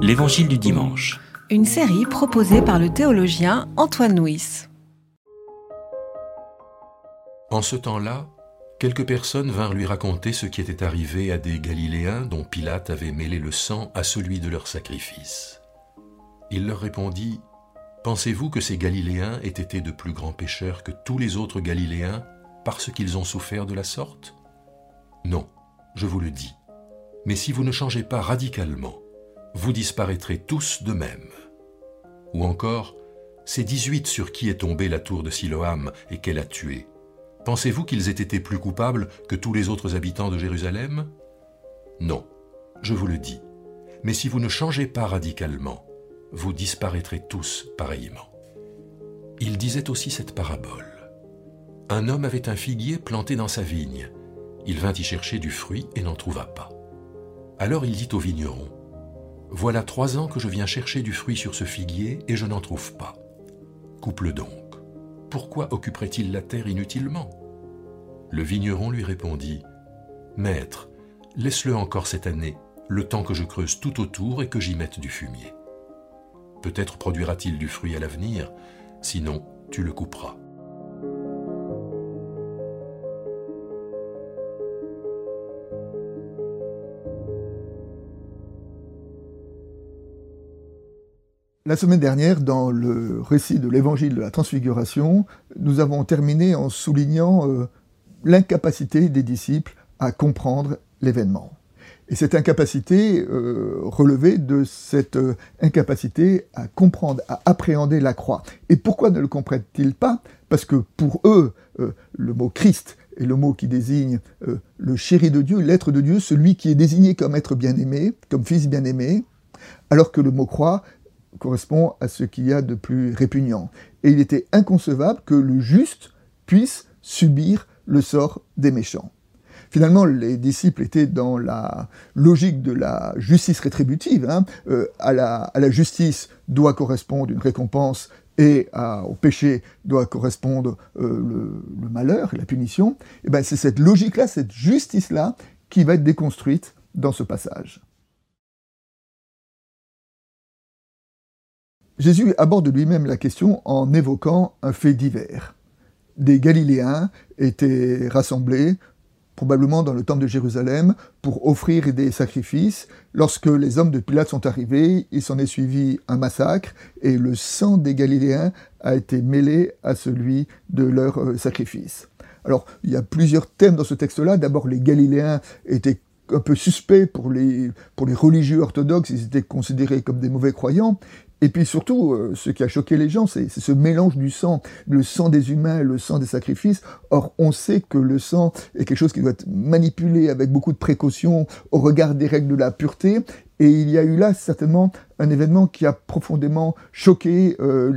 L'Évangile du dimanche. Une série proposée par le théologien Antoine Nuis. En ce temps-là, quelques personnes vinrent lui raconter ce qui était arrivé à des Galiléens dont Pilate avait mêlé le sang à celui de leur sacrifice. Il leur répondit, Pensez-vous que ces Galiléens aient été de plus grands pécheurs que tous les autres Galiléens parce qu'ils ont souffert de la sorte? Non, je vous le dis. Mais si vous ne changez pas radicalement, vous disparaîtrez tous de même. Ou encore, ces dix-huit sur qui est tombée la tour de Siloam et qu'elle a tué, pensez-vous qu'ils aient été plus coupables que tous les autres habitants de Jérusalem? Non, je vous le dis. Mais si vous ne changez pas radicalement, vous disparaîtrez tous pareillement. Il disait aussi cette parabole. Un homme avait un figuier planté dans sa vigne. Il vint y chercher du fruit et n'en trouva pas. Alors il dit au vigneron, Voilà trois ans que je viens chercher du fruit sur ce figuier et je n'en trouve pas. Coupe-le donc. Pourquoi occuperait-il la terre inutilement? Le vigneron lui répondit, Maître, laisse-le encore cette année, le temps que je creuse tout autour et que j'y mette du fumier. Peut-être produira-t-il du fruit à l'avenir, sinon tu le couperas. La semaine dernière, dans le récit de l'évangile de la transfiguration, nous avons terminé en soulignant euh, l'incapacité des disciples à comprendre l'événement. Et cette incapacité euh, relevait de cette euh, incapacité à comprendre, à appréhender la croix. Et pourquoi ne le comprennent-ils pas? Parce que pour eux, le mot Christ est le mot qui désigne le chéri de Dieu, l'être de Dieu, celui qui est désigné comme être bien-aimé, comme fils bien-aimé, alors que le mot croix correspond à ce qu'il y a de plus répugnant. Et il était inconcevable que le juste puisse subir le sort des méchants. Finalement, les disciples étaient dans la logique de la justice rétributive. Hein. Euh, à, la, justice doit correspondre une récompense et au péché doit correspondre euh, le, malheur et la punition. Et ben, c'est cette logique-là, cette justice-là, qui va être déconstruite dans ce passage. Jésus aborde lui-même la question en évoquant un fait divers. Des Galiléens étaient rassemblés probablement dans le temple de Jérusalem, pour offrir des sacrifices. Lorsque les hommes de Pilate sont arrivés, il s'en est suivi un massacre, et le sang des Galiléens a été mêlé à celui de leur euh, sacrifice. Alors, il y a plusieurs thèmes dans ce texte-là. D'abord, les Galiléens étaient un peu suspects pour les, pour les religieux orthodoxes, ils étaient considérés comme des mauvais croyants. Et puis surtout, euh, ce qui a choqué les gens, c'est ce mélange du sang, le sang des humains, le sang des sacrifices. Or, on sait que le sang est quelque chose qui doit être manipulé avec beaucoup de précautions au regard des règles de la pureté. Et il y a eu là certainement un événement qui a profondément choqué euh,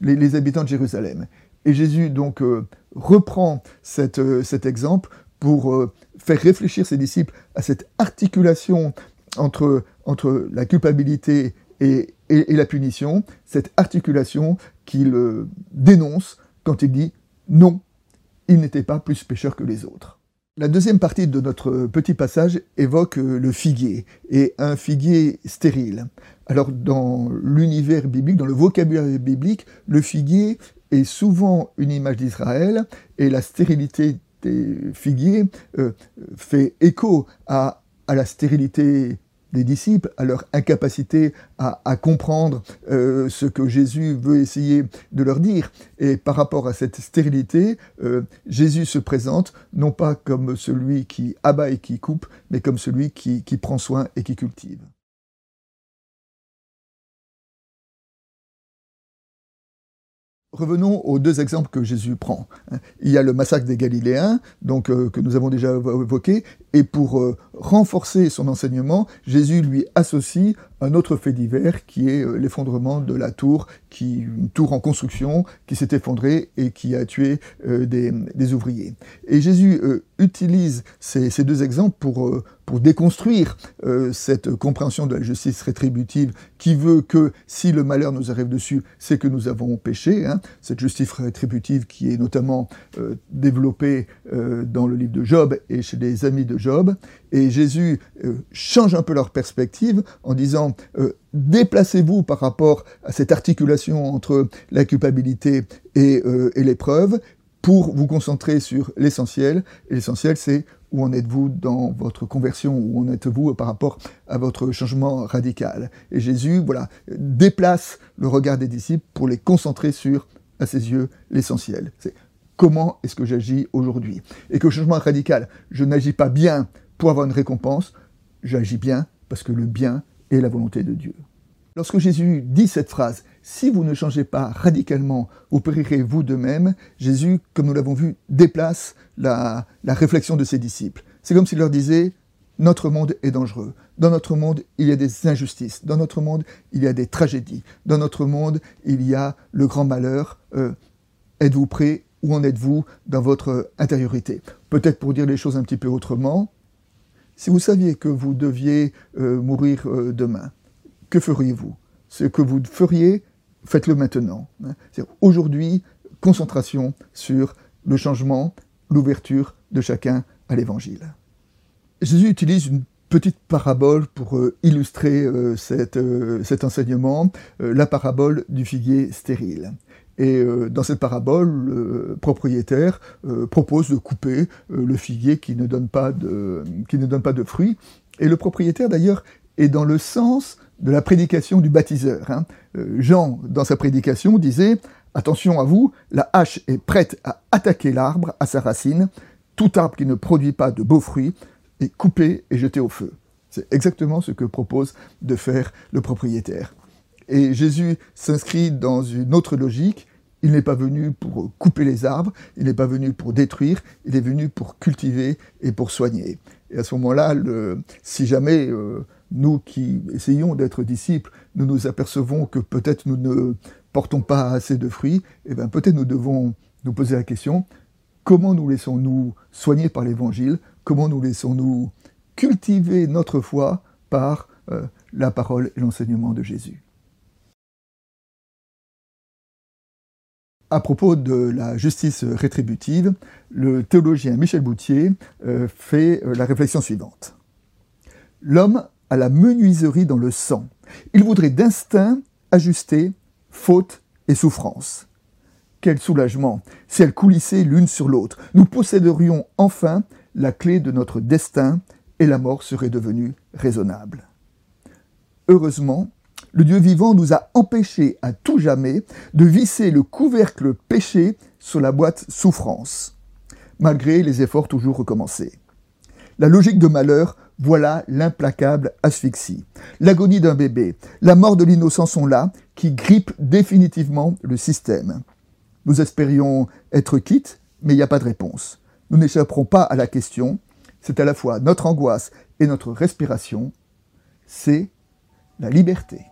les, habitants de Jérusalem. Et Jésus donc euh, reprend cet exemple pour faire réfléchir ses disciples à cette articulation entre, entre la culpabilité et, et, la punition, cette articulation qu'il euh, dénonce quand il dit non, il n'était pas plus pécheur que les autres. La deuxième partie de notre petit passage évoque euh, le figuier, et un figuier stérile. Alors dans l'univers biblique, dans le vocabulaire biblique, le figuier est souvent une image d'Israël, et la stérilité des figuiers euh, fait écho à la stérilité des disciples, à leur incapacité à, comprendre euh, ce que Jésus veut essayer de leur dire. Et par rapport à cette stérilité, euh, Jésus se présente non pas comme celui qui abat et qui coupe, mais comme celui qui, qui prend soin et qui cultive. Revenons aux deux exemples que Jésus prend. Il y a le massacre des Galiléens, donc euh, que nous avons déjà évoqué, et pour euh, renforcer son enseignement, Jésus lui associe un autre fait divers qui est euh, l'effondrement de la tour, qui une tour en construction qui s'est effondrée et qui a tué euh, des, ouvriers. Et Jésus euh, utilise ces, deux exemples pour, pour déconstruire cette compréhension de la justice rétributive qui veut que si le malheur nous arrive dessus, c'est que nous avons péché. Hein, cette justice rétributive qui est notamment développée dans le livre de Job et chez les amis de Job. Et Jésus euh, change un peu leur perspective en disant euh, déplacez-vous par rapport à cette articulation entre la culpabilité et, euh, et l'épreuve pour vous concentrer sur l'essentiel. Et l'essentiel, c'est où en êtes-vous dans votre conversion, où en êtes-vous par rapport à votre changement radical. Et Jésus, voilà, déplace le regard des disciples pour les concentrer sur, à ses yeux, l'essentiel. C'est comment est-ce que j'agis aujourd'hui? Et que changement radical, je n'agis pas bien pour avoir une récompense, j'agis bien parce que le bien est la volonté de Dieu. Lorsque Jésus dit cette phrase, si vous ne changez pas radicalement, vous périrez vous de même, Jésus, comme nous l'avons vu, déplace la, la réflexion de ses disciples. C'est comme s'il leur disait, notre monde est dangereux. Dans notre monde, il y a des injustices. Dans notre monde, il y a des tragédies. Dans notre monde, il y a le grand malheur. Euh, êtes-vous prêts Où en êtes-vous dans votre intériorité? Peut-être pour dire les choses un petit peu autrement, si vous saviez que vous deviez euh, mourir euh, demain, que feriez-vous? Ce que vous feriez, faites-le maintenant. Hein. Aujourd'hui, concentration sur le changement, l'ouverture de chacun à l'évangile. Jésus utilise une petite parabole pour euh, illustrer cet enseignement, la parabole du figuier stérile. Et dans cette parabole, le propriétaire propose de couper le figuier qui ne donne pas de, fruits. Et le propriétaire, d'ailleurs, est dans le sens de la prédication du baptiseur. Hein. Euh, Jean, dans sa prédication, disait Attention à vous, la hache est prête à attaquer l'arbre à sa racine. Tout arbre qui ne produit pas de beaux fruits est coupé et jeté au feu. C'est exactement ce que propose de faire le propriétaire. Et Jésus s'inscrit dans une autre logique. Il n'est pas venu pour couper les arbres, il n'est pas venu pour détruire, il est venu pour cultiver et pour soigner. Et à ce moment-là, si jamais euh, nous qui essayons d'être disciples, nous nous apercevons que peut-être nous ne portons pas assez de fruits, et eh bien peut-être nous devons nous poser la question, comment nous laissons-nous soigner par l'Évangile? Comment nous laissons-nous cultiver notre foi par euh, la parole et l'enseignement de Jésus? À propos de la justice rétributive, le théologien Michel Boutier euh, fait euh, la réflexion suivante. L'homme à la menuiserie dans le sang. Il voudrait d'instinct ajuster faute et souffrance. Quel soulagement si elles coulissaient l'une sur l'autre. Nous posséderions enfin la clé de notre destin et la mort serait devenue raisonnable. Heureusement, le Dieu vivant nous a empêchés à tout jamais de visser le couvercle péché sur la boîte souffrance, malgré les efforts toujours recommencés. La logique de malheur voilà l'implacable asphyxie. L'agonie d'un bébé, la mort de l'innocent sont là, qui grippent définitivement le système. Nous espérions être quittes, mais il n'y a pas de réponse. Nous n'échapperons pas à la question. C'est à la fois notre angoisse et notre respiration. C'est la liberté.